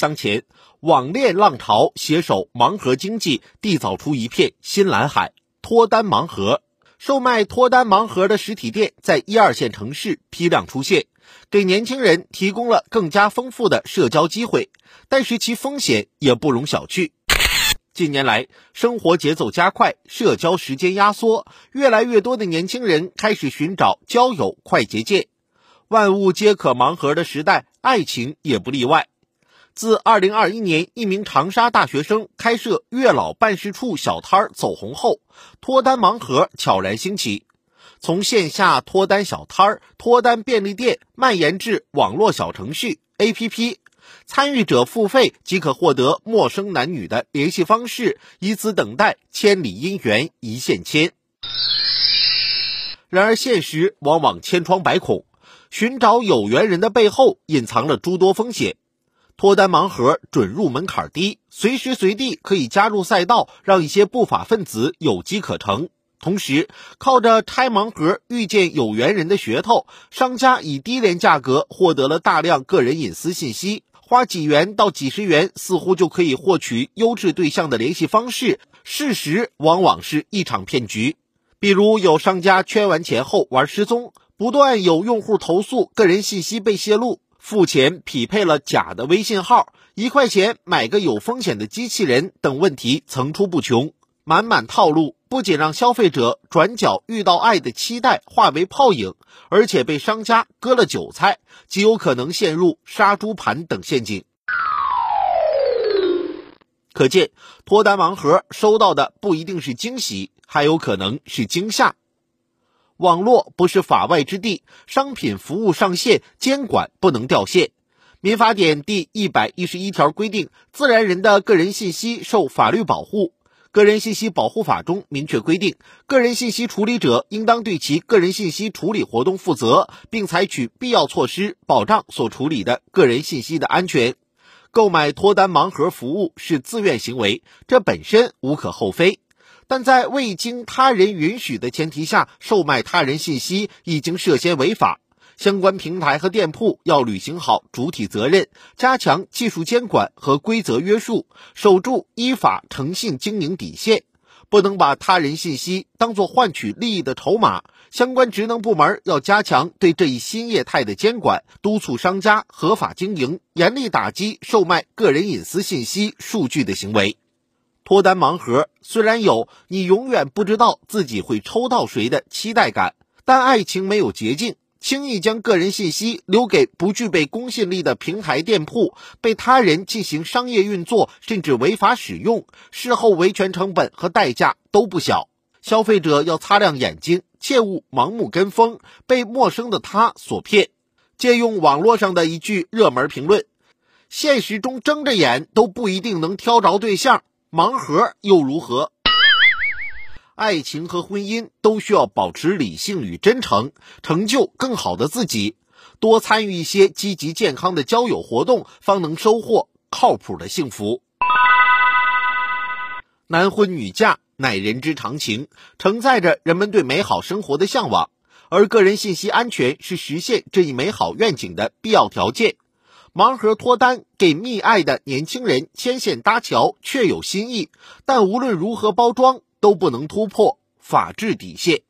当前，网恋浪潮携手盲盒经济，缔造出一片新蓝海——脱单盲盒。售卖脱单盲盒的实体店在一二线城市批量出现，给年轻人提供了更加丰富的社交机会，但是其风险也不容小觑。近年来，生活节奏加快，社交时间压缩，越来越多的年轻人开始寻找交友快捷键。万物皆可盲盒的时代，爱情也不例外。自2021年，一名长沙大学生开设月老办事处小摊儿走红后，脱单盲盒悄然兴起。从线下脱单小摊儿、脱单便利店蔓延至网络小程序、APP，参与者付费即可获得陌生男女的联系方式，以此等待千里姻缘一线牵。然而，现实往往千疮百孔，寻找有缘人的背后隐藏了诸多风险。脱单盲盒准入门槛低，随时随地可以加入赛道，让一些不法分子有机可乘。同时，靠着拆盲盒遇见有缘人的噱头，商家以低廉价格获得了大量个人隐私信息，花几元到几十元，似乎就可以获取优质对象的联系方式。事实往往是一场骗局。比如，有商家圈完钱后玩失踪，不断有用户投诉个人信息被泄露。付钱匹配了假的微信号，一块钱买个有风险的机器人等问题层出不穷，满满套路不仅让消费者转角遇到爱的期待化为泡影，而且被商家割了韭菜，极有可能陷入杀猪盘等陷阱。可见，脱单盲盒收到的不一定是惊喜，还有可能是惊吓。网络不是法外之地，商品服务上线，监管不能掉线。民法典第一百一十一条规定，自然人的个人信息受法律保护。个人信息保护法中明确规定，个人信息处理者应当对其个人信息处理活动负责，并采取必要措施保障所处理的个人信息的安全。购买脱单盲盒服务是自愿行为，这本身无可厚非。但在未经他人允许的前提下售卖他人信息，已经涉嫌违法。相关平台和店铺要履行好主体责任，加强技术监管和规则约束，守住依法诚信经营底线，不能把他人信息当作换取利益的筹码。相关职能部门要加强对这一新业态的监管，督促商家合法经营，严厉打击售卖个人隐私信息、数据的行为。脱单盲盒虽然有你永远不知道自己会抽到谁的期待感，但爱情没有捷径。轻易将个人信息留给不具备公信力的平台店铺，被他人进行商业运作，甚至违法使用，事后维权成本和代价都不小。消费者要擦亮眼睛，切勿盲目跟风，被陌生的他所骗。借用网络上的一句热门评论：“现实中睁着眼都不一定能挑着对象。”盲盒又如何？爱情和婚姻都需要保持理性与真诚，成就更好的自己。多参与一些积极健康的交友活动，方能收获靠谱的幸福。男婚女嫁乃人之常情，承载着人们对美好生活的向往，而个人信息安全是实现这一美好愿景的必要条件。盲盒脱单给觅爱的年轻人牵线搭桥，确有新意，但无论如何包装，都不能突破法治底线。